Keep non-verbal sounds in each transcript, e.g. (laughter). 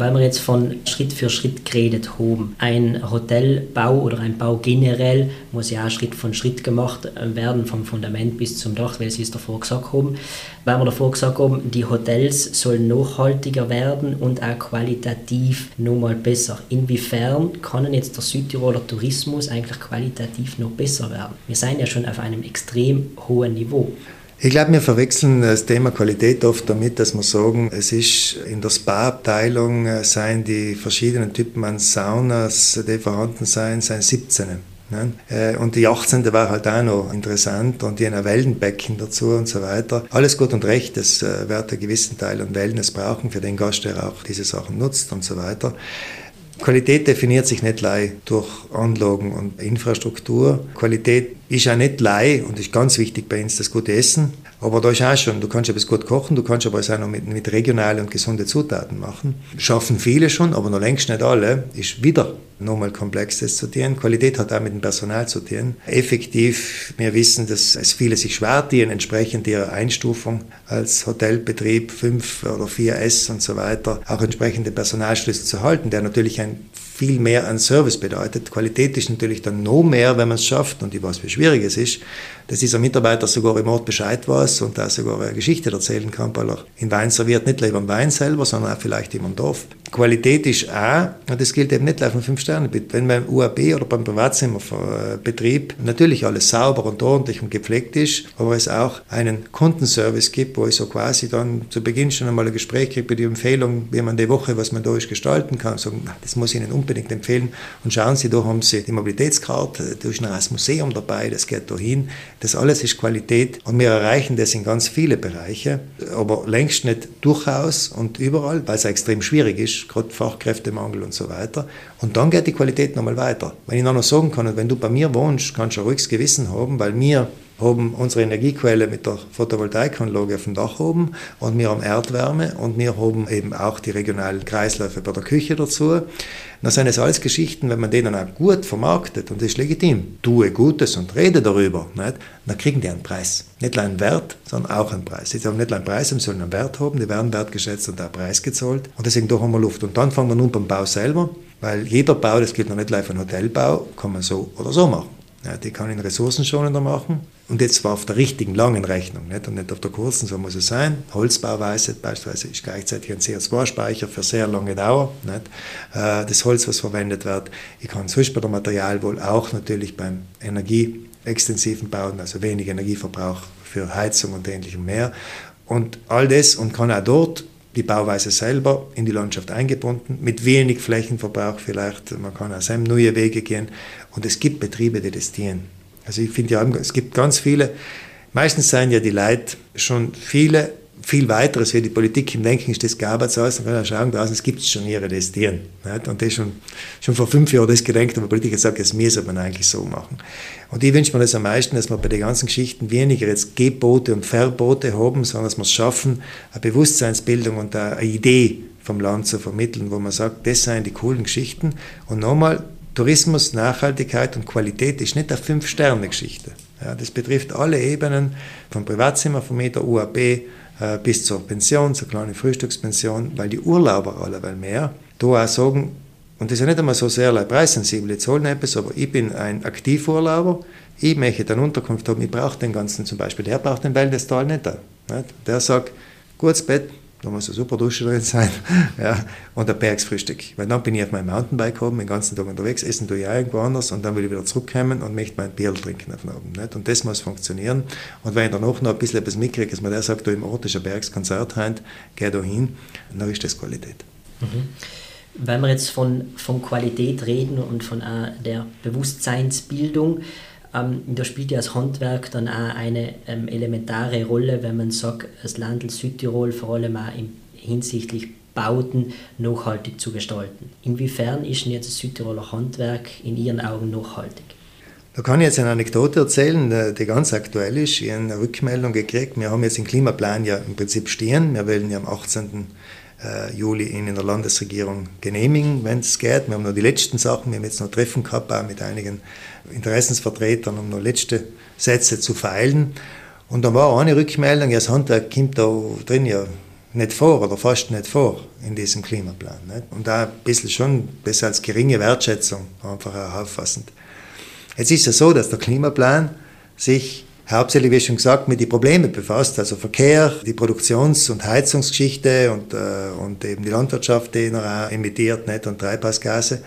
weil wir jetzt von Schritt für Schritt geredet haben, ein Hotelbau oder ein Bau generell muss ja auch Schritt von Schritt gemacht werden, vom Fundament bis zum Dach, weil Sie es davor gesagt haben. Weil wir davor gesagt haben, die Hotels sollen nachhaltiger werden und auch qualitativ nochmal besser. Inwiefern kann jetzt der Südtiroler Tourismus eigentlich qualitativ noch besser werden? Wir sind ja schon auf einem extrem hohen Niveau. Ich glaube, wir verwechseln das Thema Qualität oft damit, dass wir sagen, es ist in der Spa-Abteilung äh, seien die verschiedenen Typen an Saunas, die vorhanden sein, seien 17. Ne? Äh, und die 18. war halt auch noch interessant und die ein Wellenbecken dazu und so weiter. Alles gut und recht, das äh, wird einen gewissen Teil an Wellness brauchen für den Gast, der auch diese Sachen nutzt und so weiter. Qualität definiert sich nicht lei durch Anlagen und Infrastruktur. Qualität ist auch nicht lei und ist ganz wichtig bei uns das gute Essen. Aber da ist auch schon, du kannst etwas gut kochen, du kannst aber es auch noch mit, mit regionalen und gesunden Zutaten machen. Schaffen viele schon, aber noch längst nicht alle. Ist wieder nochmal komplex das zu tun. Qualität hat auch mit dem Personal zu tun. Effektiv, wir wissen, dass es viele sich schwer tun, entsprechend ihrer Einstufung als Hotelbetrieb 5 oder 4S und so weiter, auch entsprechende Personalschlüssel zu halten, der natürlich ein viel mehr an Service bedeutet. Qualität ist natürlich dann noch mehr, wenn man es schafft, und ich weiß, wie schwierig es ist, dass dieser Mitarbeiter sogar im Ort Bescheid weiß und da sogar eine Geschichte erzählen kann, weil er in Wein serviert, nicht lieber im Wein selber, sondern auch vielleicht im Dorf. Qualität ist auch, und das gilt eben nicht auf einem Fünf-Sterne-Betrieb, wenn beim UAB oder beim Privatzimmerbetrieb natürlich alles sauber und ordentlich und gepflegt ist, aber es auch einen Kundenservice gibt, wo ich so quasi dann zu Beginn schon einmal ein Gespräch kriege bei die Empfehlung, wie man die Woche, was man da ist, gestalten kann, sagen, das muss ich Ihnen unbedingt empfehlen. Und schauen Sie, da haben Sie die Mobilitätskarte, da ist noch das Museum dabei, das geht da hin, das alles ist Qualität und wir erreichen das in ganz viele Bereiche, aber längst nicht durchaus und überall, weil es extrem schwierig ist, gerade Fachkräftemangel und so weiter. Und dann geht die Qualität nochmal weiter. Wenn ich noch sagen kann, wenn du bei mir wohnst, kannst du ein ruhiges Gewissen haben, weil wir haben unsere Energiequelle mit der Photovoltaikanlage auf dem Dach oben und wir haben Erdwärme und wir haben eben auch die regionalen Kreisläufe bei der Küche dazu. Das sind es alles Geschichten, wenn man denen auch gut vermarktet und das ist legitim, tue Gutes und rede darüber, nicht? dann kriegen die einen Preis. Nicht nur einen Wert, sondern auch einen Preis. Sie haben nicht nur einen Preis, sie sollen einen Wert haben, die werden wertgeschätzt und auch Preis gezahlt und deswegen da haben wir Luft. Und dann fangen wir nun beim Bau selber, weil jeder Bau, das gilt noch nicht live ein Hotelbau, kann man so oder so machen. Ja, die kann ich ressourcenschonender machen. Und jetzt zwar auf der richtigen langen Rechnung nicht? und nicht auf der kurzen, so muss es sein. Holzbauweise beispielsweise ist gleichzeitig ein CO2-Speicher für sehr lange Dauer. Nicht? Äh, das Holz, was verwendet wird. Ich kann sonst bei der Materialwohl auch natürlich beim energieextensiven Bauen, also wenig Energieverbrauch für Heizung und ähnlichem mehr. Und all das und kann auch dort die Bauweise selber in die Landschaft eingebunden, mit wenig Flächenverbrauch vielleicht. Man kann auch neue Wege gehen. Und es gibt Betriebe, die das dienen. Also ich finde ja, es gibt ganz viele, meistens seien ja die Leute schon viele, viel weiteres wie die Politik im Denken ist das gearbeitet aus, dann kann man schauen, draußen, es gibt schon ihre das dienen. Und das schon, schon vor fünf Jahren das gedenkt, aber Politiker sagt, das müsse man eigentlich so machen. Und ich wünsche mir das am meisten, dass wir bei den ganzen Geschichten weniger jetzt Gebote und Verbote haben, sondern dass wir es schaffen, eine Bewusstseinsbildung und eine Idee vom Land zu vermitteln, wo man sagt, das seien die coolen Geschichten. Und nochmal, Tourismus, Nachhaltigkeit und Qualität ist nicht eine Fünf-Sterne-Geschichte. Ja, das betrifft alle Ebenen, vom Privatzimmer, vom Meter UAB äh, bis zur Pension, zur kleinen Frühstückspension, weil die Urlauber alleweil mehr da auch sagen, und das ist ja nicht einmal so sehr preissensibel, die zahlen etwas, aber ich bin ein Aktivurlauber, ich möchte eine Unterkunft haben, ich brauche den ganzen zum Beispiel, der braucht den Wellness-Tal nicht. nicht. Der sagt, gutes Bett, da muss eine super Dusche drin sein (laughs) ja, und ein Bergsfrühstück. Weil dann bin ich auf meinem Mountainbike oben, den ganzen Tag unterwegs, essen tue ich irgendwo anders und dann will ich wieder zurückkommen und möchte mein Bier trinken auf oben. Nicht? Und das muss funktionieren. Und wenn ich danach noch ein bisschen etwas mitkriege, dass man der sagt, da im Ort ist ein Bergskonzert heute, geh da hin, dann ist das Qualität. Mhm. Wenn wir jetzt von, von Qualität reden und von äh, der Bewusstseinsbildung, ähm, da spielt ja das Handwerk dann auch eine ähm, elementare Rolle, wenn man sagt, das Land Südtirol vor allem auch im, hinsichtlich Bauten nachhaltig zu gestalten. Inwiefern ist denn jetzt das Südtiroler Handwerk in Ihren Augen nachhaltig? Da kann ich jetzt eine Anekdote erzählen, die ganz aktuell ist. Ich habe eine Rückmeldung gekriegt. Wir haben jetzt den Klimaplan ja im Prinzip stehen. Wir wollen ja am 18. Äh, Juli ihn in der Landesregierung genehmigen, wenn es geht. Wir haben noch die letzten Sachen. Wir haben jetzt noch Treffen gehabt, auch mit einigen Interessensvertretern, um noch letzte Sätze zu feilen. Und dann war eine Rückmeldung, ja, das Handwerk kommt da drin ja nicht vor oder fast nicht vor in diesem Klimaplan. Nicht? Und da ein bisschen schon besser als geringe Wertschätzung einfach auffassend. Jetzt ist es so, dass der Klimaplan sich hauptsächlich, wie schon gesagt, mit den Problemen befasst, also Verkehr, die Produktions- und Heizungsgeschichte und, äh, und eben die Landwirtschaft, die noch emittiert nicht, und Treibhausgase.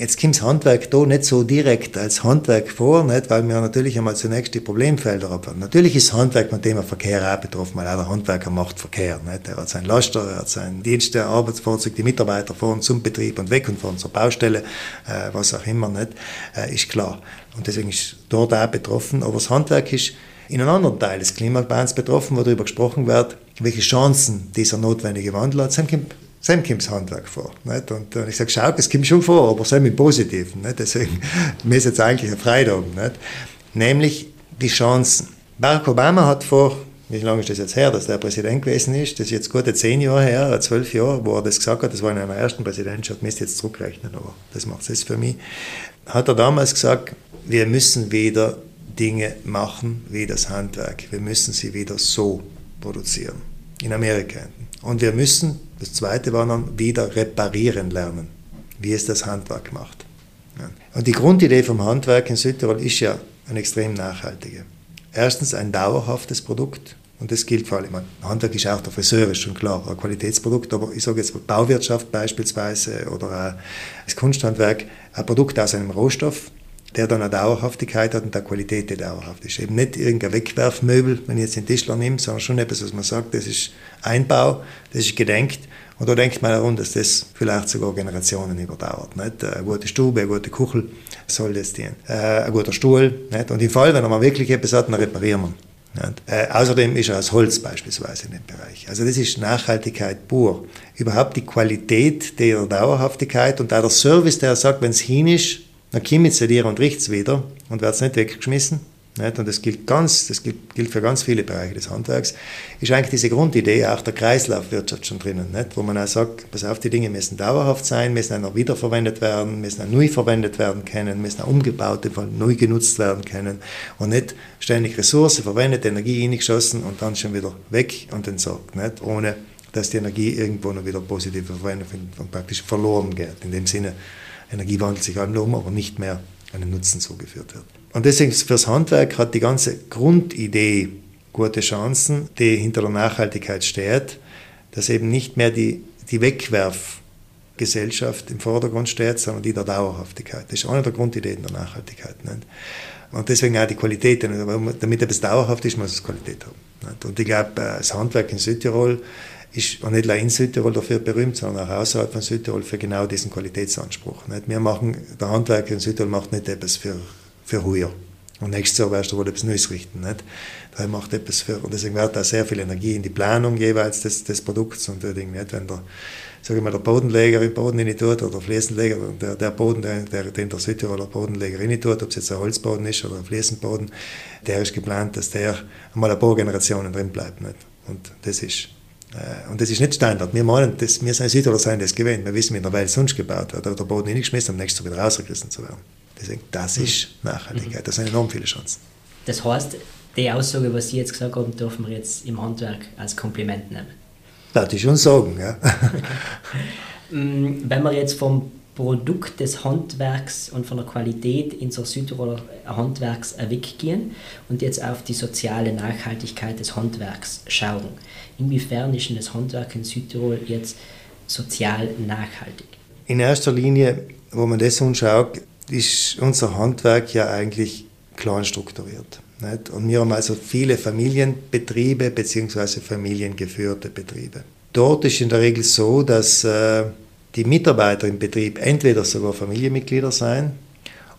Jetzt kommt das Handwerk da nicht so direkt als Handwerk vor, nicht, weil wir natürlich einmal zunächst die Problemfelder haben. Natürlich ist Handwerk mit dem Verkehr auch betroffen, weil auch der Handwerker macht Verkehr. Nicht. Er hat seinen Laster, er hat seinen Dienst, der Arbeitsfahrzeug, die Mitarbeiter fahren zum Betrieb und weg und fahren zur Baustelle, äh, was auch immer, nicht, äh, ist klar. Und deswegen ist dort auch betroffen. Aber das Handwerk ist in einem anderen Teil des Klimaplans betroffen, wo darüber gesprochen wird, welche Chancen dieser notwendige Wandel hat. Sam kommt das Handwerk vor. Nicht? Und ich sage, schau, es kommt schon vor, aber Sam im Positiven. Nicht? Deswegen, (laughs) mir ist jetzt eigentlich ein Freitag. Nicht? Nämlich die Chancen. Barack Obama hat vor, wie lange ist das jetzt her, dass der Präsident gewesen ist? Das ist jetzt gute zehn Jahre her, zwölf Jahre, wo er das gesagt hat. Das war in einer ersten Präsidentschaft, müsst jetzt zurückrechnen, aber das macht es jetzt für mich. Hat er damals gesagt, wir müssen wieder Dinge machen wie das Handwerk. Wir müssen sie wieder so produzieren. In Amerika. Und wir müssen, das zweite war dann, wieder reparieren lernen, wie es das Handwerk macht. Und die Grundidee vom Handwerk in Südtirol ist ja ein extrem nachhaltige. Erstens ein dauerhaftes Produkt. Und das gilt vor allem, Handwerk ist auch der Friseur, ist schon klar, ein Qualitätsprodukt, aber ich sage jetzt Bauwirtschaft beispielsweise oder das Kunsthandwerk, ein Produkt aus einem Rohstoff, der dann eine Dauerhaftigkeit hat und eine Qualität, die dauerhaft ist. Eben nicht irgendein Wegwerfmöbel, wenn ich jetzt den Tischler nehme, sondern schon etwas, was man sagt, das ist Einbau, das ist gedenkt. Und da denkt man darum, dass das vielleicht sogar Generationen überdauert. Nicht? Eine gute Stube, eine gute Kuchel soll das dienen. Äh, ein guter Stuhl. Nicht? Und im Fall, wenn man wirklich etwas hat, dann reparieren wir. Äh, außerdem ist er aus Holz beispielsweise in dem Bereich. Also das ist Nachhaltigkeit pur. Überhaupt die Qualität der Dauerhaftigkeit und auch der Service, der sagt, wenn es hin ist, dann komme ich zu dir und richte wieder und werde es nicht weggeschmissen. Nicht? Und das gilt, ganz, das gilt, gilt, für ganz viele Bereiche des Handwerks. Ist eigentlich diese Grundidee auch der Kreislaufwirtschaft schon drinnen, nicht? wo man auch sagt, pass auf, die Dinge müssen dauerhaft sein, müssen auch noch wiederverwendet werden, müssen auch neu verwendet werden können, müssen auch umgebaut, neu genutzt werden können und nicht ständig Ressourcen verwendet, Energie eingeschossen und dann schon wieder weg und entsorgt, nicht? ohne dass die Energie irgendwo noch wieder positiv verwendet und praktisch verloren geht. In dem Sinne, Energie wandelt sich um, aber nicht mehr einem Nutzen zugeführt wird. Und deswegen fürs Handwerk hat die ganze Grundidee gute Chancen, die hinter der Nachhaltigkeit steht, dass eben nicht mehr die, die Wegwerfgesellschaft im Vordergrund steht, sondern die der Dauerhaftigkeit. Das ist eine der Grundideen der Nachhaltigkeit. Nicht? Und deswegen auch die Qualität. Damit etwas dauerhaft ist, muss es Qualität haben. Nicht? Und ich glaube, das Handwerk in Südtirol ist auch nicht nur in Südtirol dafür berühmt, sondern auch außerhalb von Südtirol für genau diesen Qualitätsanspruch. Nicht? Wir machen, der Handwerker in Südtirol macht nicht etwas für, für heuer. Und nächstes Jahr wirst du wohl etwas Neues richten. Nicht? Der macht etwas für, und deswegen wird da sehr viel Energie in die Planung jeweils des, des Produkts und nicht, wenn der, sage mal, der Bodenleger im Boden rein tut oder der Fliesenleger, der, der Boden, der, der, den der Südtiroler Bodenleger rein tut, ob es jetzt ein Holzboden ist oder ein Fliesenboden, der ist geplant, dass der einmal ein paar Generationen drin bleibt. Nicht? Und das ist und das ist nicht Standard. Wir meinen, das, wir sind Südtiroler sein das gewählt. Wir wissen, wie in der Welt sonst gebaut wird. Da der Boden hingeschmissen, am nächsten Tag wieder rausgerissen zu werden. Deswegen, das mhm. ist Nachhaltigkeit. Das sind enorm viele Chancen. Das heißt, die Aussage, was Sie jetzt gesagt haben, dürfen wir jetzt im Handwerk als Kompliment nehmen. Das ist schon sagen, ja. (laughs) Mm, wenn wir jetzt vom Produkt des Handwerks und von der Qualität in so Südtiroler Handwerks weggehen und jetzt auf die soziale Nachhaltigkeit des Handwerks schauen. Inwiefern ist denn das Handwerk in Südtirol jetzt sozial nachhaltig? In erster Linie, wo man das anschaut, ist unser Handwerk ja eigentlich klein strukturiert. Nicht? Und wir haben also viele Familienbetriebe bzw. familiengeführte Betriebe. Dort ist in der Regel so, dass äh, die Mitarbeiter im Betrieb entweder sogar Familienmitglieder sein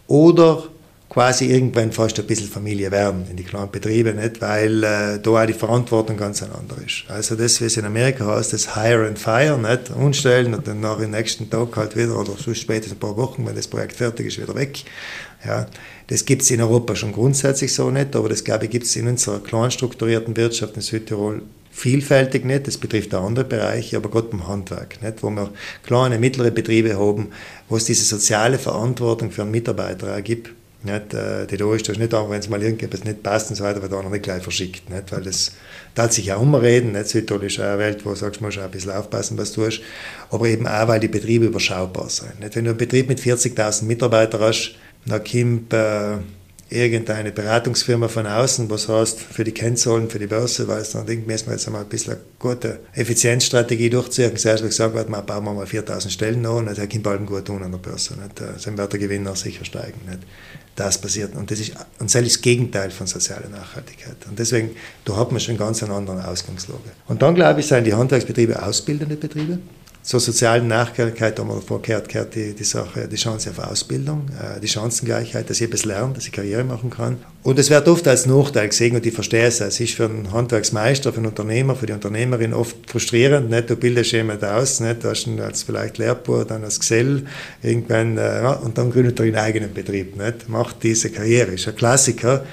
oder quasi irgendwann fast ein bisschen Familie werden in die kleinen Betriebe, nicht? weil äh, da auch die Verantwortung ganz andere ist. Also das, wie es in Amerika heißt, das Hire and Fire, nicht? umstellen und dann nach dem nächsten Tag halt wieder oder so spätestens ein paar Wochen, wenn das Projekt fertig ist, wieder weg. Ja, das gibt es in Europa schon grundsätzlich so nicht, aber das glaube ich gibt es in unserer klein strukturierten Wirtschaft in Südtirol vielfältig nicht, das betrifft auch andere Bereiche, aber gerade beim Handwerk, nicht, wo wir kleine, mittlere Betriebe haben, wo es diese soziale Verantwortung für einen Mitarbeiter auch gibt, Nicht? Äh, die da ist das nicht wenn es mal irgendetwas nicht passt und so weiter, wird auch nicht gleich verschickt. Nicht? Weil das darf sich auch umreden. Nicht? Südtirol ist eine Welt, wo du sagst, du musst auch ein bisschen aufpassen, was du tust. Aber eben auch, weil die Betriebe überschaubar sind. Nicht? Wenn du einen Betrieb mit 40.000 Mitarbeitern hast, dann kommt äh, irgendeine Beratungsfirma von außen, was heißt für die Kennzahlen, für die Börse, weil dann denkt, müssen wir jetzt einmal ein bisschen eine gute Effizienzstrategie durchziehen. Zuerst gesagt wird, man bauen wir mal 4000 Stellen an, das kommt bald gut tun an der Börse. Nicht? Dann wird der Gewinn auch sicher steigen. Nicht? Das passiert. Und das ist, und ist das Gegenteil von sozialer Nachhaltigkeit. Und deswegen, da hat man schon ganz eine andere Ausgangslage. Und dann, glaube ich, sind die Handwerksbetriebe ausbildende Betriebe zur sozialen Nachhaltigkeit davor gehört, gehört die, die Sache, die Chance auf Ausbildung, äh, die Chancengleichheit, dass ich etwas lerne, dass ich Karriere machen kann. Und es wird oft als Nachteil gesehen und ich verstehe es. Es ist für einen Handwerksmeister, für einen Unternehmer, für die Unternehmerin oft frustrierend. Nicht? Du bildest jemanden aus, nicht? du hast ihn als vielleicht Lehrbuhr, dann als Gesell, irgendwann, äh, und dann gründet er einen eigenen Betrieb. Nicht? Macht diese Karriere, ist ein Klassiker.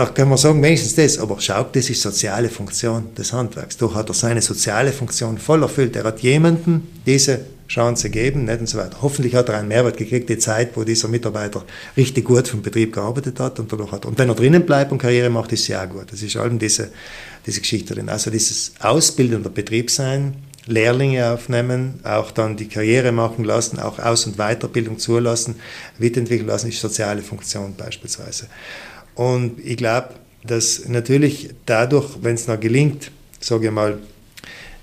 Dann können wir sagen, wenigstens das, aber schau, das ist soziale Funktion des Handwerks. Da hat er seine soziale Funktion voll erfüllt. Er hat jemandem diese Chance gegeben, nicht und so weiter. Hoffentlich hat er einen Mehrwert gekriegt, die Zeit, wo dieser Mitarbeiter richtig gut vom Betrieb gearbeitet hat und dadurch hat. Und wenn er drinnen bleibt und Karriere macht, ist es ja auch gut. Das ist allem diese, diese Geschichte drin. Also dieses ausbildende Betrieb sein, Lehrlinge aufnehmen, auch dann die Karriere machen lassen, auch Aus- und Weiterbildung zulassen, weiterentwickeln lassen, ist soziale Funktion beispielsweise. Und ich glaube, dass natürlich dadurch, wenn es noch gelingt, sage ich mal,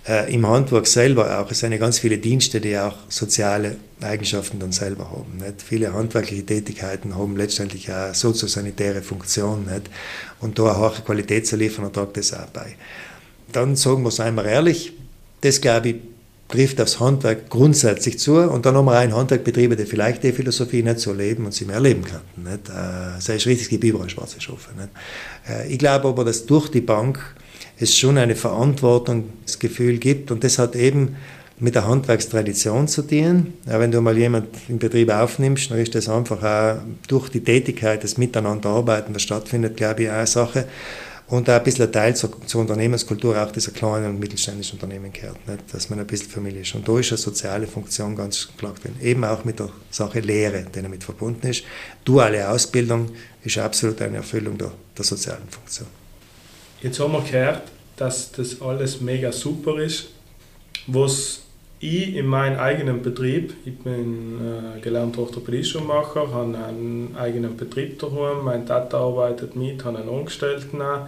äh, im Handwerk selber auch, es sind ja ganz viele Dienste, die auch soziale Eigenschaften dann selber haben. Nicht? Viele handwerkliche Tätigkeiten haben letztendlich auch soziosanitäre Funktion. Nicht? Und da eine hohe Qualität zu liefern, tragt das auch bei. Dann sagen wir es einmal ehrlich, das glaube ich trifft aufs Handwerk grundsätzlich zu und dann haben wir auch Handwerkbetriebe, die vielleicht die Philosophie nicht so leben und sie mehr leben könnten. Nicht? Äh, das ist richtig, es gibt überall schwarze Schafe. Nicht? Äh, ich glaube aber, dass durch die Bank es schon eine Verantwortungsgefühl gibt und das hat eben mit der Handwerkstradition zu tun. Ja, wenn du mal jemanden im Betrieb aufnimmst, dann ist das einfach auch durch die Tätigkeit, das Miteinanderarbeiten, das stattfindet, glaube ich, auch eine Sache und auch ein bisschen ein Teil zur, zur Unternehmenskultur auch dieser kleinen und mittelständischen Unternehmen gehört, nicht? dass man ein bisschen Familie ist. Und da ist eine soziale Funktion ganz klar drin. Eben auch mit der Sache Lehre, die damit verbunden ist. Duale Ausbildung ist absolut eine Erfüllung der, der sozialen Funktion. Jetzt haben wir gehört, dass das alles mega super ist. Was ich in meinem eigenen Betrieb, ich bin äh, gelernter Orthopädie-Schuhmacher, habe einen eigenen Betrieb daheim, mein Tata arbeitet mit, habe einen Angestellten auch.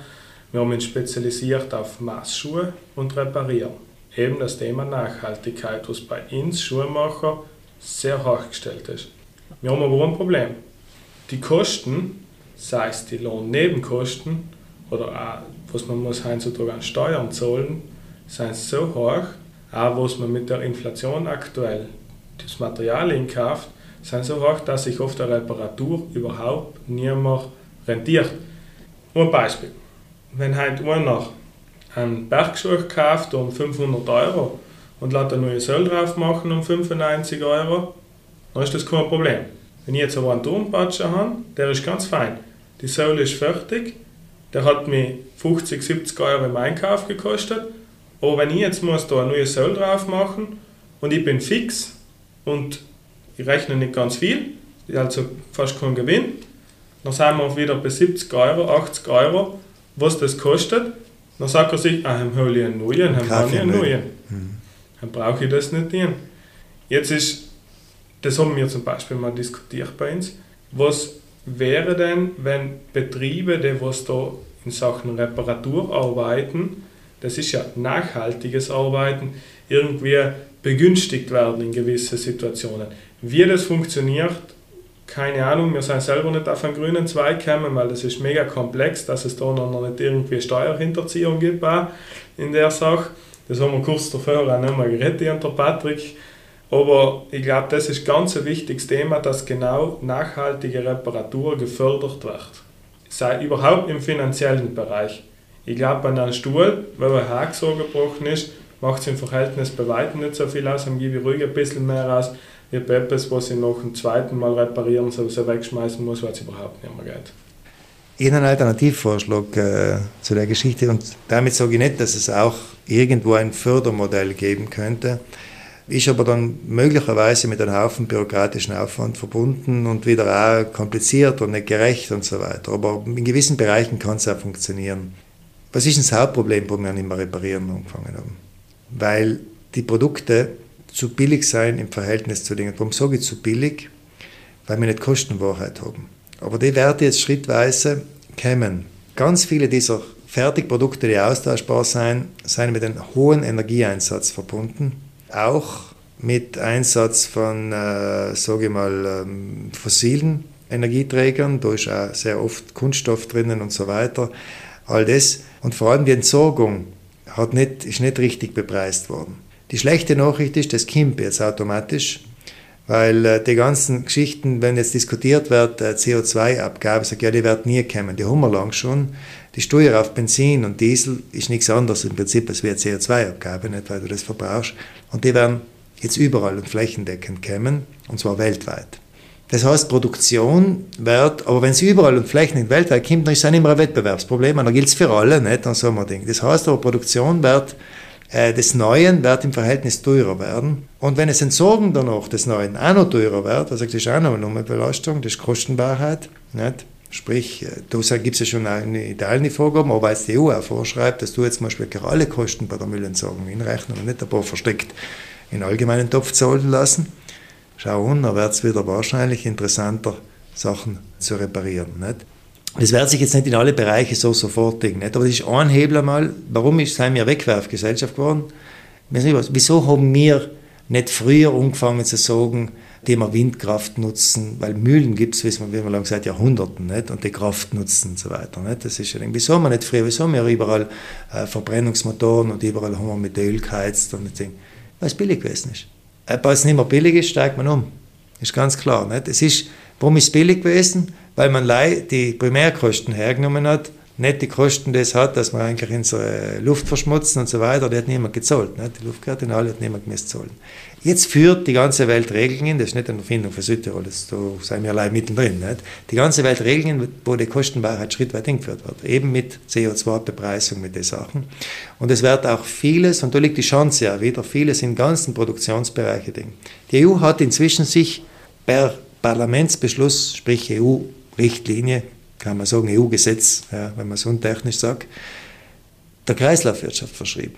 Wir haben uns spezialisiert auf Maßschuhe und Reparieren. Eben das Thema Nachhaltigkeit, was bei uns Schuhmacher sehr hoch gestellt ist. Wir haben aber ein Problem. Die Kosten, sei es die Lohnnebenkosten oder auch, was man muss heutzutage an Steuern zahlen, sind so hoch, auch was man mit der Inflation aktuell das Material einkauft, sind so hoch, dass sich oft eine Reparatur überhaupt nicht mehr rentiert. Ein Beispiel. Wenn heute einer einen Bergschuh kauft um 500 Euro und lässt eine neue Soll drauf machen um 95 Euro, dann ist das kein Problem. Wenn ich jetzt aber einen Turmpatscher habe, der ist ganz fein. Die Sohle ist fertig, der hat mir 50, 70 Euro im Einkauf gekostet aber wenn ich jetzt muss da eine neue Soll drauf machen und ich bin fix und ich rechne nicht ganz viel, also fast kein Gewinn, dann sind wir wieder bei 70 Euro, 80 Euro, was das kostet. Dann sagt er sich, ah, dann hole ich einen neuen, dann brauche ich einen neuen. Mhm. Dann brauche ich das nicht hin. Jetzt ist, das haben wir zum Beispiel mal diskutiert bei uns, was wäre denn, wenn Betriebe, die was da in Sachen Reparatur arbeiten, das ist ja nachhaltiges Arbeiten, irgendwie begünstigt werden in gewissen Situationen. Wie das funktioniert, keine Ahnung, wir sind selber nicht auf einen grünen Zweig gekommen, weil das ist mega komplex, dass es da noch nicht irgendwie Steuerhinterziehung gibt in der Sache. Das haben wir kurz davor auch noch mal geredet, der Patrick. Aber ich glaube, das ist ganz ein wichtiges Thema, dass genau nachhaltige Reparatur gefördert wird. Sei überhaupt im finanziellen Bereich. Ich glaube, bei einem Stuhl, wenn ein Haken so gebrochen ist, macht es im Verhältnis bei weitem nicht so viel aus, dann gebe ich ruhig ein bisschen mehr aus, wie bei etwas, was ich noch ein zweites Mal reparieren soll, so wegschmeißen muss, weil es überhaupt nicht mehr geht. Ich habe einen Alternativvorschlag äh, zu der Geschichte und damit sage ich nicht, dass es auch irgendwo ein Fördermodell geben könnte. ist aber dann möglicherweise mit einem Haufen bürokratischen Aufwand verbunden und wieder auch kompliziert und nicht gerecht und so weiter. Aber in gewissen Bereichen kann es auch funktionieren. Was ist das Hauptproblem, wo wir nicht mehr reparieren angefangen haben? Weil die Produkte zu billig sein im Verhältnis zu Dingen. Warum sage ich zu billig? Weil wir nicht Kostenwahrheit haben. Aber die Werte jetzt schrittweise kommen. Ganz viele dieser Fertigprodukte, die austauschbar sind, sind mit einem hohen Energieeinsatz verbunden auch mit Einsatz von, äh, sage ich mal, ähm, fossilen Energieträgern. Da ist auch sehr oft Kunststoff drinnen und so weiter. All das. Und vor allem die Entsorgung hat nicht, ist nicht richtig bepreist worden. Die schlechte Nachricht ist, das kommt jetzt automatisch, weil äh, die ganzen Geschichten, wenn jetzt diskutiert wird, äh, CO2-Abgabe, sage ja, die wird nie kommen, die haben wir lang schon. Die Steuer auf Benzin und Diesel ist nichts anderes im Prinzip als wie eine CO2-Abgabe, nicht weil du das verbrauchst. Und die werden jetzt überall und flächendeckend kommen, und zwar weltweit. Das heißt, Produktion wird, aber wenn es überall und flächendeckend weltweit kommt, dann ist es immer ein Wettbewerbsproblem, und dann gilt es für alle, nicht? Dann so ein Ding. Das heißt aber, Produktion wird, äh, des Neuen wird im Verhältnis teurer werden. Und wenn es Entsorgen danach des Neuen auch noch teurer wird, also das ist auch noch eine Belastung, das ist Kostenbarheit, nicht? Sprich, äh, da gibt es ja schon in Italien die Vorgaben, aber als die EU auch vorschreibt, dass du jetzt zum Beispiel alle Kosten bei der Müllentsorgung hinrechnen und nicht ein paar versteckt in allgemeinen Topf zahlen lassen. Schau an, da wird es wieder wahrscheinlich interessanter, Sachen zu reparieren. Nicht? Das wird sich jetzt nicht in alle Bereiche so sofort nicht? aber das ist ein Hebel einmal. Warum ist, sind wir Wegwerfgesellschaft geworden? Wieso haben wir nicht früher angefangen zu sagen, Thema Windkraft nutzen, weil Mühlen gibt es, wie man seit Jahrhunderten, nicht? und die Kraft nutzen und so weiter. Nicht? Das ist ja wieso haben wir nicht früher, wieso haben wir überall äh, Verbrennungsmotoren und überall haben wir mit Öl geheizt und Ding, weil es billig gewesen ist. Weil es nicht mehr billig ist, steigt man um. Ist ganz klar. Nicht? Es ist, warum ist es billig gewesen? Weil man die Primärkosten hergenommen hat, nicht die Kosten, es hat, dass man eigentlich unsere Luft verschmutzen und so weiter, die hat niemand gezahlt. Nicht? Die Luftkardinale hat niemand gemessen zahlen. Jetzt führt die ganze Welt Regeln in, das ist nicht eine Erfindung für Südtirol, das, da sind wir allein mittendrin. Nicht? Die ganze Welt Regeln, wo die Kostenwahrheit schrittweit hingeführt wird, eben mit CO2-Bepreisung, mit den Sachen. Und es wird auch vieles, und da liegt die Chance ja wieder, vieles in ganzen Produktionsbereichen Ding. Die EU hat inzwischen sich per Parlamentsbeschluss, sprich EU-Richtlinie, kann man sagen EU-Gesetz, ja, wenn man es untechnisch sagt, der Kreislaufwirtschaft verschrieben.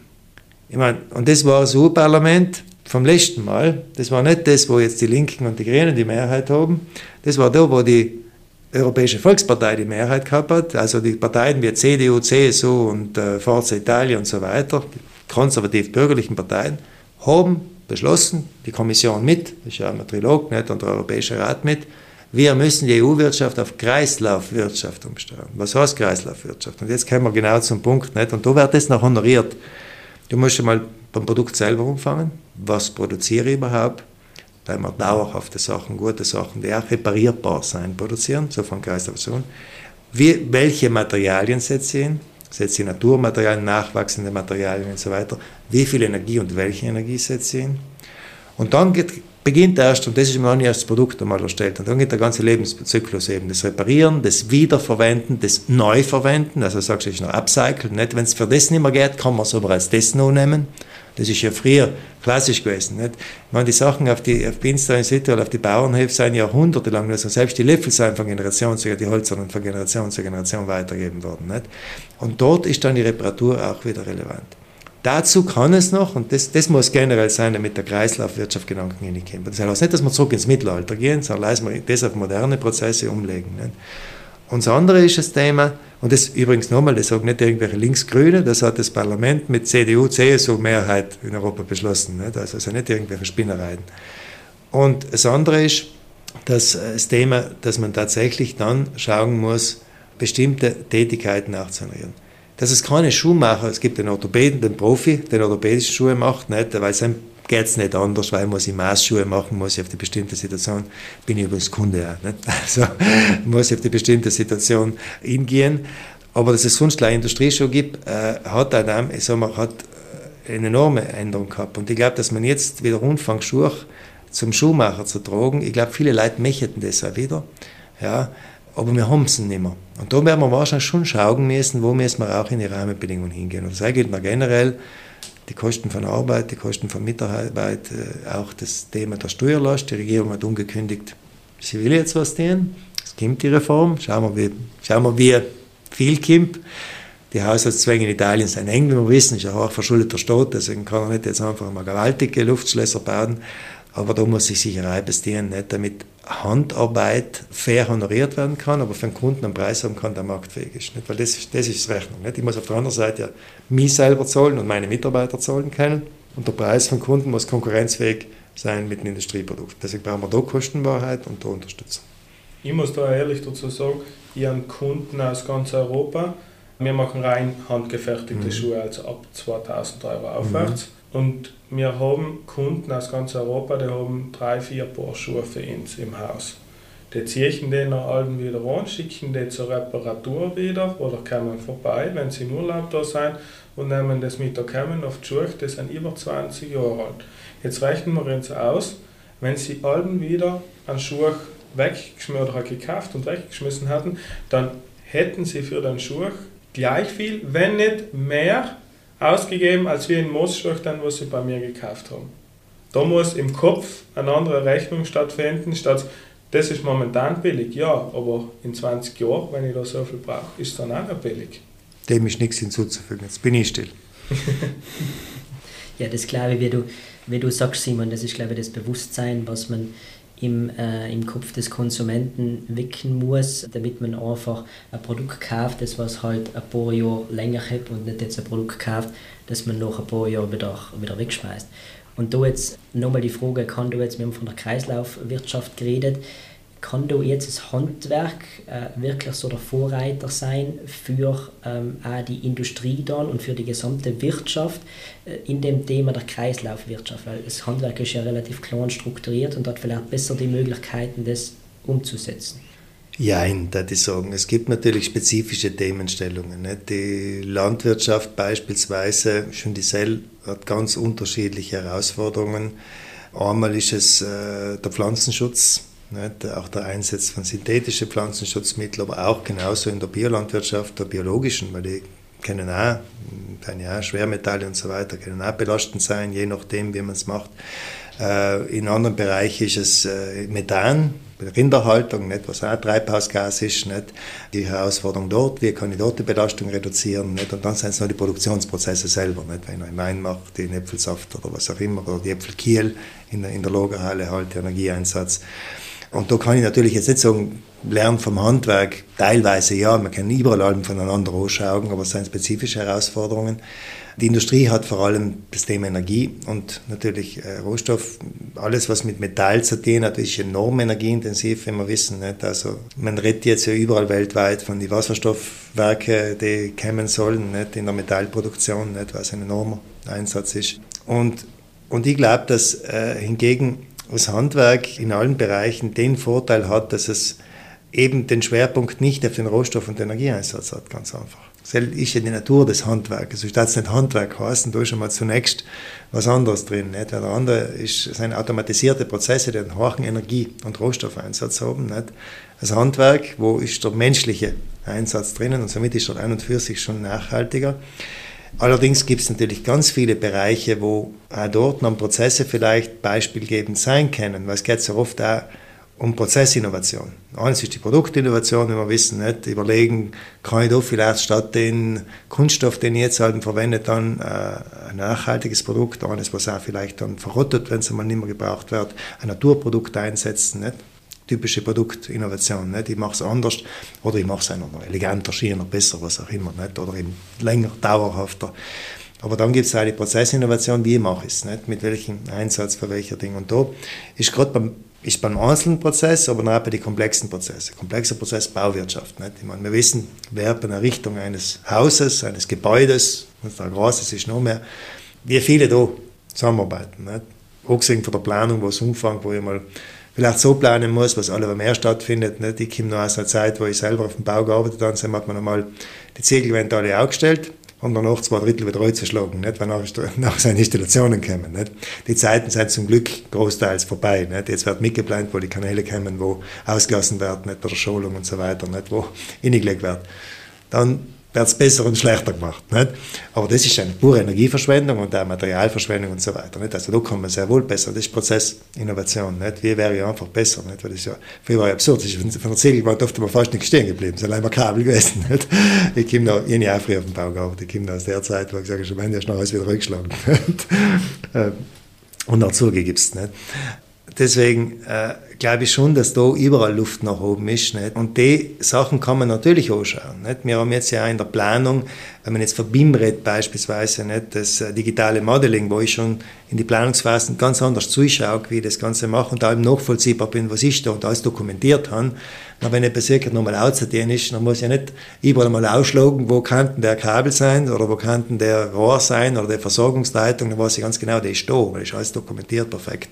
Ich meine, und das war das EU-Parlament, vom letzten Mal, das war nicht das, wo jetzt die Linken und die Grünen die Mehrheit haben, das war da, wo die Europäische Volkspartei die Mehrheit gehabt hat, also die Parteien wie CDU, CSU und äh, Forza Italia und so weiter, die konservativ-bürgerlichen Parteien, haben beschlossen, die Kommission mit, das ist ja ein Trilog, nicht, und der Europäische Rat mit, wir müssen die EU-Wirtschaft auf Kreislaufwirtschaft umstellen. Was heißt Kreislaufwirtschaft? Und jetzt kommen wir genau zum Punkt, nicht? und da wird das noch honoriert. Du musst schon mal beim Produkt selber umfangen. Was produziere ich überhaupt? Weil wir dauerhafte Sachen, gute Sachen, die auch reparierbar sein, produzieren, so von Kreislaufstation. Wie, welche Materialien setze ich in? Setze ich Naturmaterialien, nachwachsende Materialien und so weiter? Wie viel Energie und welche Energie setze ich in? Und dann geht, beginnt erst, und das ist immer erst das Produkt einmal erstellt, und dann geht der ganze Lebenszyklus eben, das Reparieren, das Wiederverwenden, das Neuverwenden, also sagst du, ist noch Upcycle, nicht? wenn es für das nicht mehr geht, kann man es aber als das noch nehmen. Das ist ja früher klassisch gewesen. Nicht? Ich meine, die Sachen auf die auf Binstal in Südtirol, auf die Bauernhöfe sind jahrhundertelang, also selbst die Löffel sind von Generation zu die Holzern von Generation zu Generation weitergegeben worden. Nicht? Und dort ist dann die Reparatur auch wieder relevant. Dazu kann es noch, und das, das muss generell sein, damit der Kreislaufwirtschaft Gedanken hinkommt. Das heißt nicht, dass wir zurück ins Mittelalter gehen, sondern wir das auf moderne Prozesse umlegen. Nicht? Und das andere ist das Thema, und das übrigens nochmal, das sagen nicht irgendwelche Linksgrüne, das hat das Parlament mit CDU, CSU Mehrheit in Europa beschlossen. Nicht? Also, also nicht irgendwelche Spinnereien. Und das andere ist dass das Thema, dass man tatsächlich dann schauen muss, bestimmte Tätigkeiten nachzunehmen. Dass es keine Schuhmacher, es gibt den Orthopäden, den Profi, den orthopädische Schuhe macht, nicht, weil sein geht es nicht anders, weil muss ich Maßschuhe machen, muss ich auf die bestimmte Situation, bin ich übrigens Kunde auch, nicht? (laughs) also muss ich auf die bestimmte Situation hingehen. Aber dass es sonst eine Industrieschuhe gibt, äh, hat, auch, ich sag mal, hat äh, eine enorme Änderung gehabt. Und ich glaube, dass man jetzt wieder anfängt, Schuhe zum Schuhmacher zu tragen, ich glaube, viele Leute möchten das auch wieder, ja, aber wir haben es nicht mehr. Und da werden wir wahrscheinlich schon schauen müssen, wo müssen wir auch in die Rahmenbedingungen hingehen. Und das gilt mir generell, die Kosten von Arbeit, die Kosten von Mitarbeit, äh, auch das Thema der Steuerlast. Die Regierung hat ungekündigt, sie will jetzt was tun. Es kommt die Reform. Schauen wir, wie, schauen wir, wie viel kommt. Die Haushaltszwänge in Italien sind eng, wie wir wissen, ist ein hochverschuldeter Staat, deswegen kann er nicht jetzt einfach mal gewaltige Luftschlösser bauen. Aber da muss sich sicher etwas nicht, damit Handarbeit fair honoriert werden kann, aber für den Kunden einen Preis haben kann, der marktfähig ist. Nicht? Weil das, das ist Rechnung. Nicht? Ich muss auf der anderen Seite ja mich selber zahlen und meine Mitarbeiter zahlen können und der Preis vom Kunden muss konkurrenzfähig sein mit dem Industrieprodukt. Deswegen brauchen wir da Kostenwahrheit und da Unterstützung. Ich muss da ehrlich dazu sagen, ich habe Kunden aus ganz Europa. Wir machen rein handgefertigte mhm. Schuhe, also ab 2000 Euro aufwärts. Mhm. Und wir haben Kunden aus ganz Europa, die haben drei, vier Paar Schuhe für uns im Haus. Die ziehen den nach allem wieder an, schicken die zur Reparatur wieder oder kommen vorbei, wenn sie im Urlaub da sind und nehmen das mit da kommen auf die Schuhe, die sind über 20 Jahre alt. Jetzt rechnen wir uns aus, wenn sie allen wieder einen Schuh weggeschmissen oder gekauft und weggeschmissen hatten, dann hätten sie für den Schuh gleich viel, wenn nicht mehr ausgegeben, als wir in Moosschlag dann, was sie bei mir gekauft haben. Da muss im Kopf eine andere Rechnung stattfinden, statt das ist momentan billig, ja, aber in 20 Jahren, wenn ich da so viel brauche, ist es dann auch noch billig. Dem ist nichts hinzuzufügen, jetzt bin ich still. (laughs) ja, das glaube ich, wie du, wie du sagst, Simon, das ist glaube ich das Bewusstsein, was man im, äh, im Kopf des Konsumenten wecken muss, damit man einfach ein Produkt kauft, das was halt ein paar Jahre länger hat und nicht jetzt ein Produkt kauft, das man nach ein paar Jahren wieder, wieder wegschmeißt. Und da jetzt nochmal die Frage, kann du jetzt, wir haben von der Kreislaufwirtschaft geredet, kann da jetzt das Handwerk äh, wirklich so der Vorreiter sein für ähm, auch die Industrie dann und für die gesamte Wirtschaft äh, in dem Thema der Kreislaufwirtschaft? Weil das Handwerk ist ja relativ klar strukturiert und hat vielleicht besser die Möglichkeiten, das umzusetzen. Ja, würde ich sagen. Es gibt natürlich spezifische Themenstellungen. Nicht? Die Landwirtschaft beispielsweise, schon die Sell hat ganz unterschiedliche Herausforderungen. Einmal ist es äh, der Pflanzenschutz? Auch der Einsatz von synthetischen Pflanzenschutzmitteln, aber auch genauso in der Biolandwirtschaft, der biologischen, weil die können auch, ja, Schwermetalle und so weiter, können auch belastend sein, je nachdem, wie man es macht. Äh, in anderen Bereichen ist es äh, Methan, Rinderhaltung, nicht, was auch Treibhausgas ist, nicht, die Herausforderung dort, wie kann ich dort die Belastung reduzieren, nicht, und dann sind es noch die Produktionsprozesse selber, nicht, wenn ich Wein mache, den Äpfelsaft oder was auch immer, oder die Äpfelkiel in der, in der Lagerhalle, halt Energieeinsatz. Und da kann ich natürlich jetzt nicht sagen, lernen vom Handwerk, teilweise ja, man kann überall allem voneinander anschauen, aber es sind spezifische Herausforderungen. Die Industrie hat vor allem das Thema Energie und natürlich äh, Rohstoff. Alles, was mit Metall zu tun hat, ist enorm energieintensiv, wenn wir wissen. Nicht? Also, man redet jetzt ja überall weltweit von den Wasserstoffwerken, die kommen sollen nicht? in der Metallproduktion, nicht? was ein enormer Einsatz ist. Und, und ich glaube, dass äh, hingegen das Handwerk in allen Bereichen den Vorteil hat, dass es eben den Schwerpunkt nicht auf den Rohstoff- und Energieeinsatz hat, ganz einfach. Das ist ja die Natur des Handwerkes. Ich darf es nicht Handwerk heißen, da ist schon mal zunächst was anderes drin. Nicht? Der andere ist, sind automatisierte Prozesse, die einen hohen Energie- und Rohstoffeinsatz haben. Nicht? Das Handwerk, wo ist der menschliche Einsatz drinnen und somit ist er an und für sich schon nachhaltiger. Allerdings gibt es natürlich ganz viele Bereiche, wo auch dort noch Prozesse vielleicht beispielgebend sein können, weil es geht so oft auch um Prozessinnovation. Eines ist die Produktinnovation, wenn wir wissen, nicht überlegen, kann ich da vielleicht statt den Kunststoff, den ich jetzt halt verwende, dann äh, ein nachhaltiges Produkt, eines, was auch vielleicht dann verrottet, wenn es einmal nicht mehr gebraucht wird, ein Naturprodukt einsetzen, nicht? Typische Produktinnovation. Nicht? Ich mache es anders oder ich mache es noch eleganter, schöner, besser, was auch immer. Nicht? Oder eben länger, dauerhafter. Aber dann gibt es auch die Prozessinnovation, wie mache ich es, mit welchem Einsatz für welcher Ding. Und da ist gerade beim, ist beim einzelnen Prozess, aber auch bei den komplexen Prozessen. Komplexer Prozess Bauwirtschaft. Nicht? Ich meine, wir wissen, wer bei der Richtung eines Hauses, eines Gebäudes, und der Großes ist noch mehr, wie viele da zusammenarbeiten. Nicht? Abgesehen von der Planung, was Umfang, wo ich mal vielleicht so planen muss, was alle mehr stattfindet. Nicht? Ich komme noch aus einer Zeit, wo ich selber auf dem Bau gearbeitet habe, dann hat man einmal die Ziegelwände alle aufgestellt und danach zwei Drittel wieder reinzuschlagen, nicht? weil nachher, (laughs) nachher seine Installationen kommen. Nicht? Die Zeiten sind zum Glück großteils vorbei. Nicht? Jetzt wird mitgeplant, wo die Kanäle kommen, wo ausgelassen werden, nicht? bei der Schulung und so weiter, nicht? wo (laughs) hingelegt wird. Dann wird es besser und schlechter gemacht. Nicht? Aber das ist eine pure Energieverschwendung und auch Materialverschwendung und so weiter. Nicht? Also da kann man sehr wohl besser. Das ist Prozessinnovation. Nicht? Wie wäre ja einfach besser? Nicht? Weil das ja, früher war absurd. Ist von der Segelbahn oft mal fast nicht stehen geblieben. Es ist allein mal Kabel gewesen. (laughs) Nicht? Ich komme noch, ich habe auch früher auf dem Bau gearbeitet. Ich komme aus der Zeit, wo ich gesagt habe, am Ende ist noch alles wieder rückgeschlagen. (laughs) Äh, und dazu gibt es nicht. Deswegen äh, glaube ich schon, dass da überall Luft nach oben ist. Nicht? Und die Sachen kann man natürlich anschauen. Nicht? Wir haben jetzt ja in der Planung, wenn man jetzt von BIM redet beispielsweise, nicht? das äh, digitale Modeling, wo ich schon in die Planungsphasen ganz anders zuschaue, wie ich das Ganze mache und da eben nachvollziehbar bin, was ist da und alles dokumentiert habe. Na, wenn etwas wirklich nochmal auszudehnen ist, dann muss ich ja nicht überall mal ausschlagen, wo kann der Kabel sein oder wo kann der Rohr sein oder die Versorgungsleitung, dann weiß ich ganz genau, der ist da, weil ist alles dokumentiert perfekt.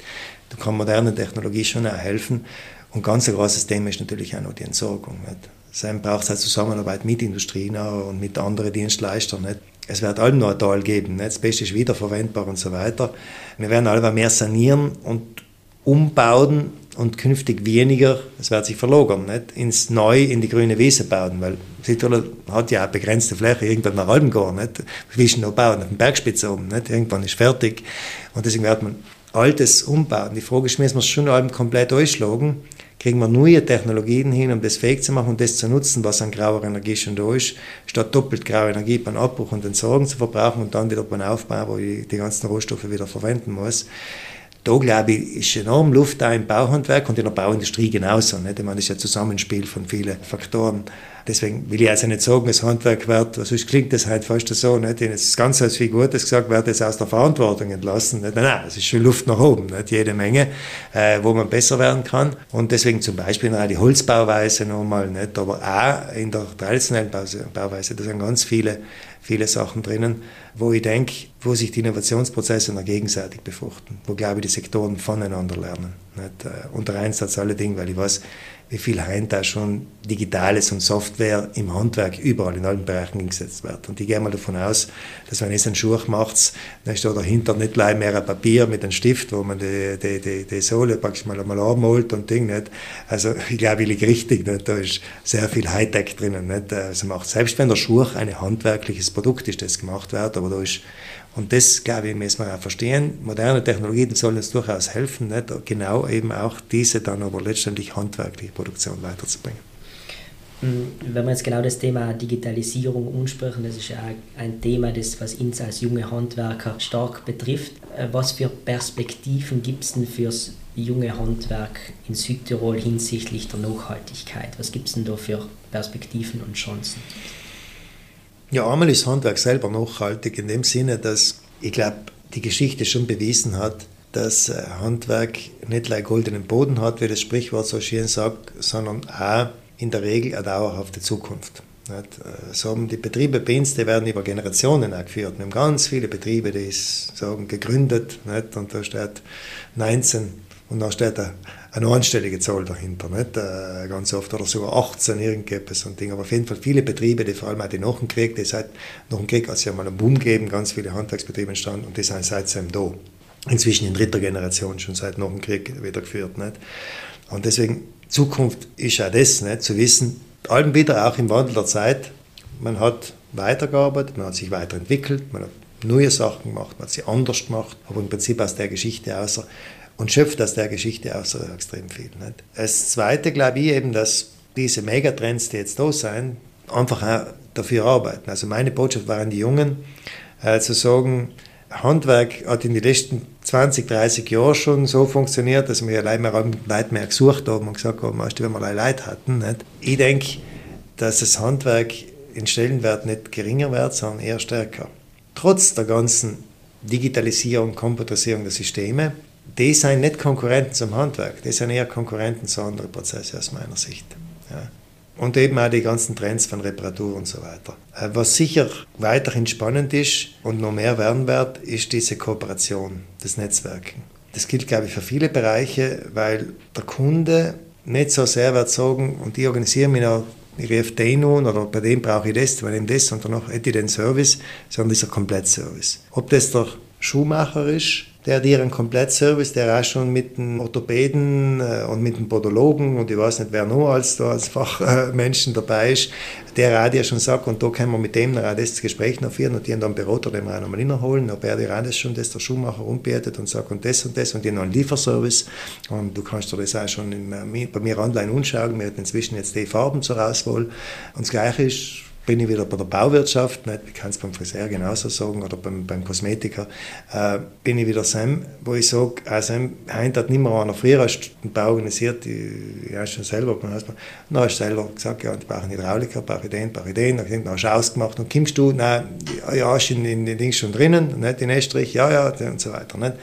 Da kann moderne Technologie schon auch helfen. Und ganz ein großes Thema ist natürlich auch noch die Entsorgung. Nicht? Deshalb braucht es halt Zusammenarbeit mit Industrie und mit anderen Dienstleistern. Nicht? Es wird allem noch ein Teil geben. Nicht? Das Beste ist wiederverwendbar und so weiter. Wir werden alle mehr sanieren und umbauen und künftig weniger, es wird sich verlagern, nicht? ins Neu, in die grüne Wiese bauen, weil Südtirol hat ja auch begrenzte Fläche, irgendwann nach Alben gehen, nicht? Zwischen noch bauen, auf den Bergspitze oben, nicht? irgendwann ist fertig und deswegen wird man Altes umbauen. Die Frage ist, müssen wir es schon allem komplett ausschlagen? Kriegen wir neue Technologien hin, um das fähig zu machen und das zu nutzen, was an grauer Energie schon da ist, statt doppelt graue Energie beim Abbruch und Entsorgen zu verbrauchen und dann wieder beim Aufbau, wo ich die ganzen Rohstoffe wieder verwenden muss. Da, glaube ich, ist enorm Luft da im Bauhandwerk und in der Bauindustrie genauso. Nicht? Ich meine, das ist ein Zusammenspiel von vielen Faktoren. Deswegen will ich also nicht sagen, das Handwerk wird, sonst klingt das halt fast so, nicht? Das Ganze als viel Gutes gesagt, wird jetzt aus der Verantwortung entlassen. Nicht? Nein, nein, es ist schon Luft nach oben, nicht? jede Menge, äh, wo man besser werden kann. Und deswegen zum Beispiel auch die Holzbauweise nochmal, nicht? aber auch in der traditionellen Bauweise, da sind ganz viele, viele Sachen drinnen, wo ich denke, wo sich die Innovationsprozesse noch gegenseitig befruchten, wo, glaube ich, die Sektoren voneinander lernen. Nicht? Äh, unter Einsatz alle Dinge, weil ich weiß, wie viel heute da schon Digitales und Software im Handwerk überall in allen Bereichen eingesetzt wird. Und ich gehe mal davon aus, dass wenn es einen Schuh macht, dann ist da dahinter nicht gleich mehr ein Papier mit einem Stift, wo man die, die, die, die Sohle praktisch mal einmal anmalt und Ding, nicht? Also (laughs) ich glaube, ich liege richtig, nicht? da ist sehr viel Hightech drinnen. Nicht? Also macht, selbst wenn der Schuh ein handwerkliches Produkt ist, das gemacht wird, aber da ist und das, glaube ich, müssen wir auch verstehen. Moderne Technologien sollen uns durchaus helfen, nicht? genau eben auch diese dann aber letztendlich handwerkliche Produktion weiterzubringen. Hm, wenn wir jetzt genau das Thema Digitalisierung ansprechen, das ist ja ein Thema, das was uns als junge Handwerker stark betrifft. Äh, was für Perspektiven gibt es denn fürs junge Handwerk in Südtirol hinsichtlich der Nachhaltigkeit? Was gibt es denn da für Perspektiven und Chancen? Ja, einmal ist Handwerk selber nachhaltig in dem Sinne, dass ich glaube, die Geschichte schon bewiesen hat, dass äh, Handwerk nicht gleich goldenen Boden hat, wie das Sprichwort so schön sagt, sondern auch in der Regel eine dauerhafte Zukunft. Äh, so haben die Betriebe bei uns, die werden über Generationen auch geführt. Wir haben ganz viele Betriebe, die ist sagen, gegründet nicht? und da steht 19 und da steht eine anstellige Zahl dahinter, nicht? Äh, ganz oft oder sogar 18 irgendetwas und Ding. Aber auf jeden Fall viele Betriebe, die vor allem auch die nach dem Krieg, die seit nach dem Krieg, als ja mal einen Boom gegeben, ganz viele Handwerksbetriebe entstanden und die sind seitdem da. Inzwischen in dritter Generation, schon seit nach dem Krieg wieder geführt. Nicht? Und deswegen, Zukunft ist auch das, nicht? zu wissen, allem wieder auch im Wandel der Zeit, man hat weitergearbeitet, man hat sich weiterentwickelt, man hat neue Sachen gemacht, man hat sie anders gemacht, aber im Prinzip aus der Geschichte außer und schöpft aus der Geschichte auch so extrem viel. Nicht? Das Zweite glaube ich eben, dass diese Megatrends, die jetzt da sind, einfach auch dafür arbeiten. Also meine Botschaft war an die Jungen, äh, zu sagen, Handwerk hat in den letzten 20, 30 Jahren schon so funktioniert, dass wir allein mehr Leute mehr gesucht haben und gesagt haben, weißt du, wenn wir Leute hatten. Nicht? Ich denke, dass das Handwerk in Stellenwert nicht geringer wird, sondern eher stärker. Trotz der ganzen Digitalisierung, Computerisierung der Systeme die sind nicht Konkurrenten zum Handwerk, die sind eher Konkurrenten zu anderen Prozessen aus meiner Sicht. Ja. Und eben auch die ganzen Trends von Reparatur und so weiter. Äh, was sicher weiterhin spannend ist und noch mehr werden wird, ist diese Kooperation, das Netzwerken. Das gilt, glaube ich, für viele Bereiche, weil der Kunde nicht so sehr wird sagen, und ich organisiere mich noch, ich rufe den nun oder bei dem brauche ich das, bei dem das und danach hätte ich den Service, sondern dieser Komplettservice. Ob das der Schuhmacher ist, der hat einen Komplettservice, der auch schon mit dem Orthopäden äh, und mit dem Podologen und ich weiß nicht, wer noch als, da als (laughs) Fachmenschen dabei ist, der auch dir schon sagt, und da können wir mit dem auch das Gespräch noch führen und die dann Berater, wir auch nochmal hinholen, ob er dir auch das schon, dass der Schuhmacher umbietet und sagt und das und das und die noch einen Lieferservice und du kannst dir das auch schon in, bei mir online anschauen, wir haben inzwischen jetzt die Farben zur Auswahl und das Gleiche ist bin ich wieder bei der Bauwirtschaft, nicht? ich kann es beim Friseur genauso sagen oder beim, beim Kosmetiker, äh, bin ich wieder Sam, wo ich sage, also heute hat nicht mehr einer früher den Bau organisiert, ich, ich habe schon selber, dann hast du selber gesagt, ja, ich brauche einen Hydrauliker, brauche ich den, brauche ich den, dann hast du ausgemacht und kommst du, nein, ja, ist in, in den Ding schon drinnen, nicht in Estrich, ja, ja, und so weiter. Nicht?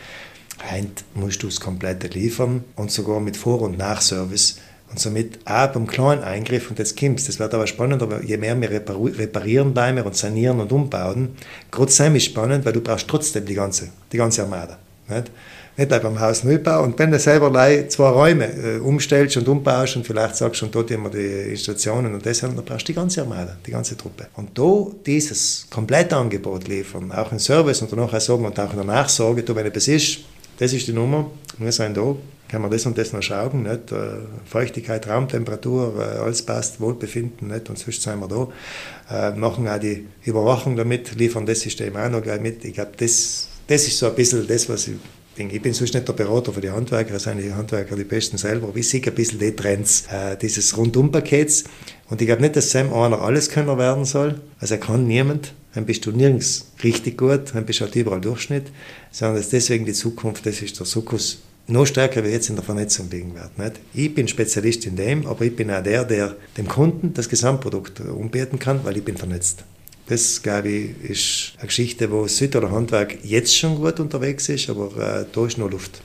Heute musst du das komplette liefern und sogar mit Vor- und Nachservice und somit auch beim kleinen Eingriff, und jetzt kommt das wird aber spannend, aber je mehr wir reparieren bleiben und sanieren und umbauen, trotzdem ist spannend, weil du brauchst trotzdem die ganze, die ganze Armada. Nicht? nicht beim Haus Neubau. Und wenn du selber zwei Räume äh, umstellst und umbaust und vielleicht sagst schon dort immer die Installationen und das, dann brauchst du die ganze Armada, die ganze Truppe. Und da dieses komplette Angebot liefern, auch im Service und danach auch sagen und auch in der Nachsorge, du, wenn etwas ist, das ist die Nummer, wir sind da, kann man das und das noch schauen, nicht? Äh, Feuchtigkeit, Raumtemperatur, äh, alles passt, Wohlbefinden, nicht? und sonst sind wir da. Äh, machen auch die Überwachung damit, liefern das System auch noch gleich mit. Ich glaube, das, das ist so ein bisschen das, was ich denke. Ich bin sonst nicht der Berater für die Handwerker, das sind die Handwerker die Besten selber, aber ich sehe ein bisschen die Trends äh, dieses Rundumpakets. Und ich glaube nicht, dass Sam einer Alleskönner werden soll. Also er kann niemand. Dann bist du nirgends richtig gut, dann bist du halt überall Durchschnitt, sondern dass deswegen die Zukunft, das ist der Sukkus noch stärker wie jetzt in der Vernetzung liegen wird. Nicht? Ich bin Spezialist in dem, aber ich bin auch der, der dem Kunden das Gesamtprodukt umbieten kann, weil ich bin vernetzt. Das, glaube ich, ist eine Geschichte, wo Südtiroler Handwerk jetzt schon gut unterwegs ist, aber äh, da ist noch Luft.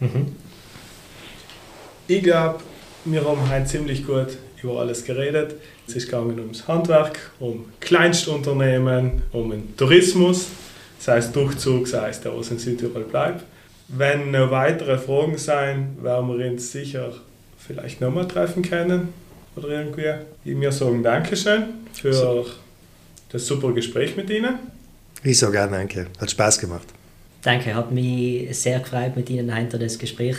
Mhm. Ich glaube, wir haben heute ziemlich gut über alles geredet. Es ist gegangen ums Handwerk, um Kleinstunternehmen, um den Tourismus, sei es Durchzug, sei es der, was in Südtirol bleibt. Wenn noch weitere Fragen sein, werden wir uns sicher vielleicht nochmal treffen können. Oder irgendwie. Ich mir sagen Dankeschön für so. das super Gespräch mit Ihnen. Ich sage auch danke. Hat Spaß gemacht. Danke, hat mich sehr gefreut, mit Ihnen hinter das Gespräch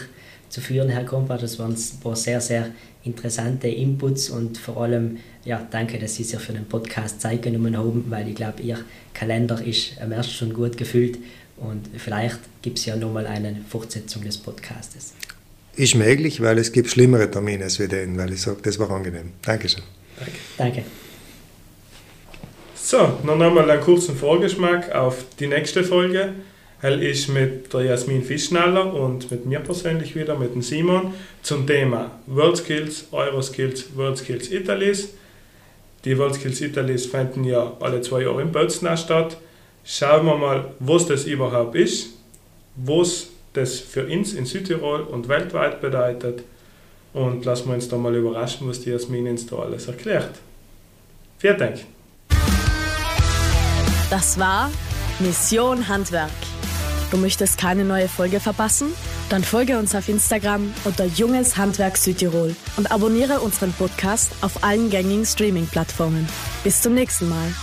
zu führen, Herr Kompa. Das waren, waren sehr, sehr interessante Inputs und vor allem ja, danke, dass Sie sich für den Podcast Zeit genommen haben, weil ich glaube, Ihr Kalender ist am ersten schon gut gefüllt und vielleicht gibt es ja nochmal eine Fortsetzung des Podcastes. Ist möglich, weil es gibt schlimmere Termine als wir den, weil ich sage, das war angenehm. Dankeschön. Danke. Danke. So, noch einmal einen kurzen Vorgeschmack auf die nächste Folge. Hell ist mit der Jasmin Fischnaller und mit mir persönlich wieder, mit dem Simon, zum Thema World Skills, Euroskills, World Skills Italis. Die World Skills Italis finden ja alle zwei Jahre in Bötznau statt schauen wir mal, was das überhaupt ist, was das für uns in Südtirol und weltweit bedeutet und lassen wir uns da mal überraschen, was die Jasmin uns da alles erklärt. Vielen Dank. Das war Mission Handwerk. Du möchtest keine neue Folge verpassen? Dann folge uns auf Instagram unter Junges Handwerk Südtirol und abonniere unseren Podcast auf allen gängigen Streaming-Plattformen. Bis zum nächsten Mal.